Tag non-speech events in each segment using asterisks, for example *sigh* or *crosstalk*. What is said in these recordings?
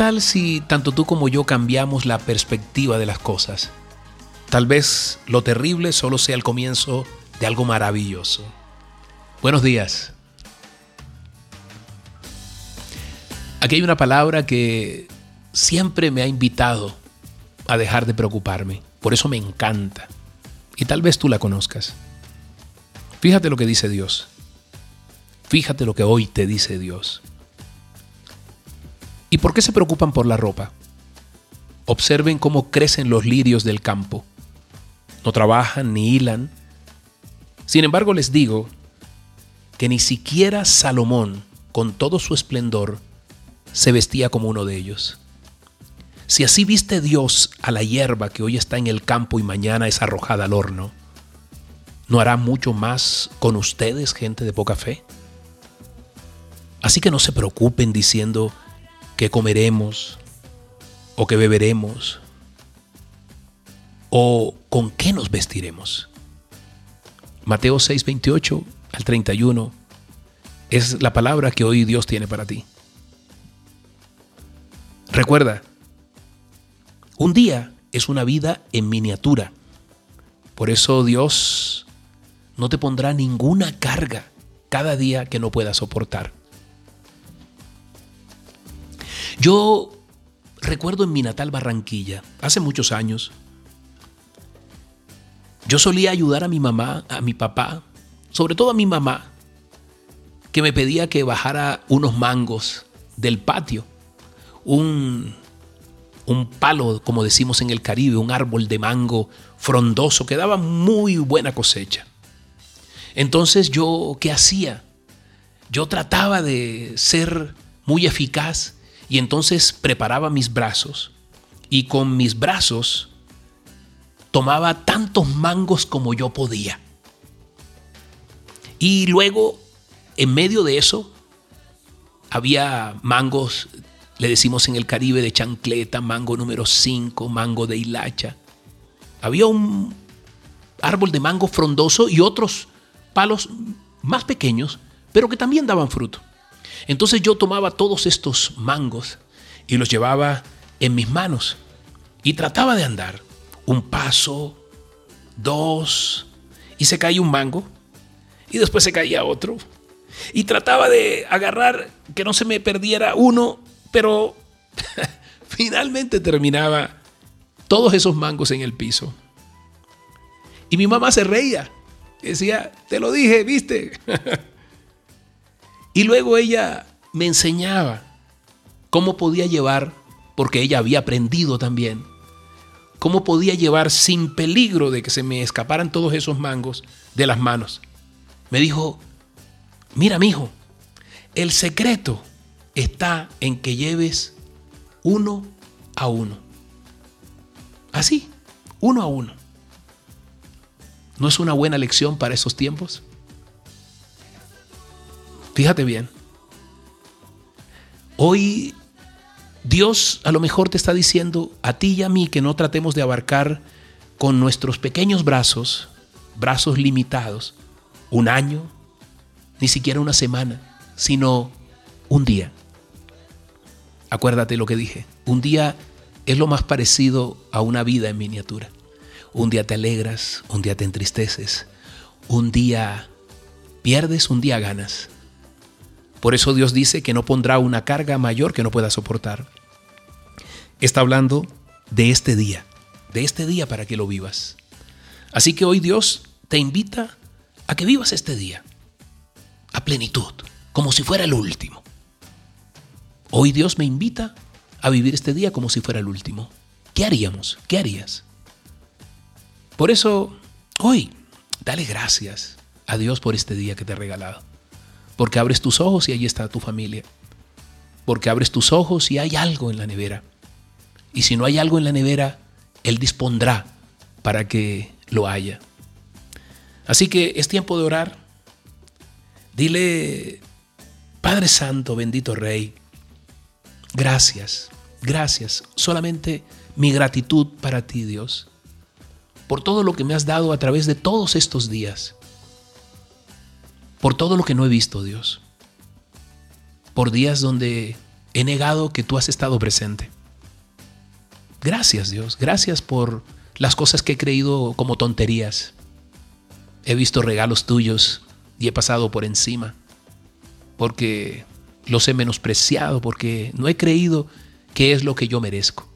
¿Qué tal si tanto tú como yo cambiamos la perspectiva de las cosas? Tal vez lo terrible solo sea el comienzo de algo maravilloso. Buenos días. Aquí hay una palabra que siempre me ha invitado a dejar de preocuparme. Por eso me encanta. Y tal vez tú la conozcas. Fíjate lo que dice Dios. Fíjate lo que hoy te dice Dios. ¿Y por qué se preocupan por la ropa? Observen cómo crecen los lirios del campo. No trabajan ni hilan. Sin embargo, les digo que ni siquiera Salomón, con todo su esplendor, se vestía como uno de ellos. Si así viste Dios a la hierba que hoy está en el campo y mañana es arrojada al horno, ¿no hará mucho más con ustedes, gente de poca fe? Así que no se preocupen diciendo, qué comeremos o qué beberemos o con qué nos vestiremos. Mateo 6, 28 al 31 es la palabra que hoy Dios tiene para ti. Recuerda, un día es una vida en miniatura. Por eso Dios no te pondrá ninguna carga cada día que no puedas soportar. Yo recuerdo en mi natal Barranquilla, hace muchos años, yo solía ayudar a mi mamá, a mi papá, sobre todo a mi mamá, que me pedía que bajara unos mangos del patio, un, un palo, como decimos en el Caribe, un árbol de mango frondoso que daba muy buena cosecha. Entonces yo, ¿qué hacía? Yo trataba de ser muy eficaz y entonces preparaba mis brazos y con mis brazos tomaba tantos mangos como yo podía. Y luego, en medio de eso, había mangos, le decimos en el Caribe, de chancleta, mango número 5, mango de hilacha. Había un árbol de mango frondoso y otros palos más pequeños, pero que también daban fruto. Entonces yo tomaba todos estos mangos y los llevaba en mis manos y trataba de andar un paso, dos, y se caía un mango y después se caía otro. Y trataba de agarrar que no se me perdiera uno, pero *laughs* finalmente terminaba todos esos mangos en el piso. Y mi mamá se reía. Decía, te lo dije, viste. *laughs* Y luego ella me enseñaba cómo podía llevar, porque ella había aprendido también, cómo podía llevar sin peligro de que se me escaparan todos esos mangos de las manos. Me dijo, mira, mijo, el secreto está en que lleves uno a uno. Así, uno a uno. ¿No es una buena lección para esos tiempos? Fíjate bien. Hoy Dios a lo mejor te está diciendo a ti y a mí que no tratemos de abarcar con nuestros pequeños brazos, brazos limitados, un año, ni siquiera una semana, sino un día. Acuérdate lo que dije, un día es lo más parecido a una vida en miniatura. Un día te alegras, un día te entristeces, un día pierdes, un día ganas. Por eso Dios dice que no pondrá una carga mayor que no pueda soportar. Está hablando de este día, de este día para que lo vivas. Así que hoy Dios te invita a que vivas este día a plenitud, como si fuera el último. Hoy Dios me invita a vivir este día como si fuera el último. ¿Qué haríamos? ¿Qué harías? Por eso, hoy, dale gracias a Dios por este día que te ha regalado. Porque abres tus ojos y ahí está tu familia. Porque abres tus ojos y hay algo en la nevera. Y si no hay algo en la nevera, Él dispondrá para que lo haya. Así que es tiempo de orar. Dile, Padre Santo, bendito Rey, gracias, gracias. Solamente mi gratitud para ti, Dios, por todo lo que me has dado a través de todos estos días por todo lo que no he visto, Dios. Por días donde he negado que tú has estado presente. Gracias Dios, gracias por las cosas que he creído como tonterías. He visto regalos tuyos y he pasado por encima porque los he menospreciado, porque no he creído que es lo que yo merezco.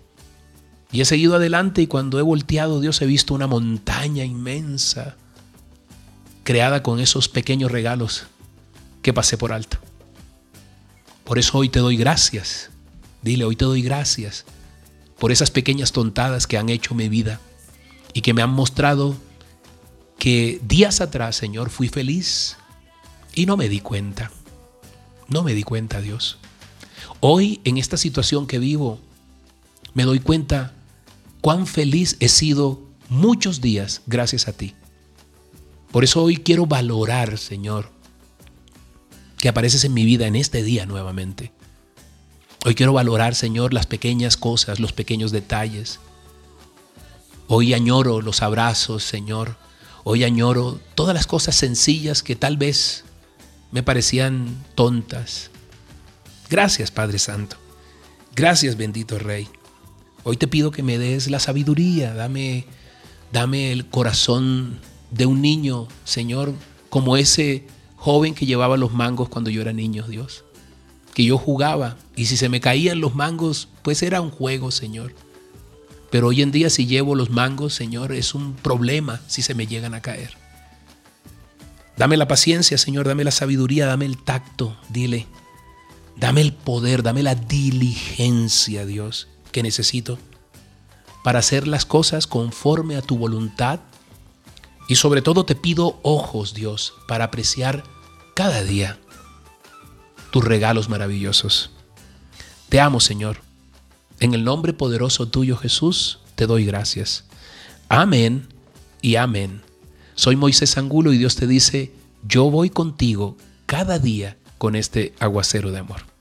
Y he seguido adelante y cuando he volteado, Dios, he visto una montaña inmensa creada con esos pequeños regalos que pasé por alto. Por eso hoy te doy gracias. Dile, hoy te doy gracias por esas pequeñas tontadas que han hecho mi vida y que me han mostrado que días atrás, Señor, fui feliz y no me di cuenta. No me di cuenta, Dios. Hoy, en esta situación que vivo, me doy cuenta cuán feliz he sido muchos días gracias a ti. Por eso hoy quiero valorar, Señor, que apareces en mi vida en este día nuevamente. Hoy quiero valorar, Señor, las pequeñas cosas, los pequeños detalles. Hoy añoro los abrazos, Señor. Hoy añoro todas las cosas sencillas que tal vez me parecían tontas, Gracias, Padre Santo. Gracias, bendito Rey. Hoy te pido que me des la sabiduría, dame, dame el corazón de un niño, Señor, como ese joven que llevaba los mangos cuando yo era niño, Dios. Que yo jugaba y si se me caían los mangos, pues era un juego, Señor. Pero hoy en día si llevo los mangos, Señor, es un problema si se me llegan a caer. Dame la paciencia, Señor, dame la sabiduría, dame el tacto, dile, Dame el poder, dame la diligencia, Dios, que necesito para hacer las cosas conforme a tu voluntad. Y sobre todo te pido ojos, Dios, para apreciar cada día tus regalos maravillosos. Te amo, Señor. En el nombre poderoso tuyo, Jesús, te doy gracias. Amén y amén. Soy Moisés Angulo y Dios te dice, yo voy contigo cada día con este aguacero de amor.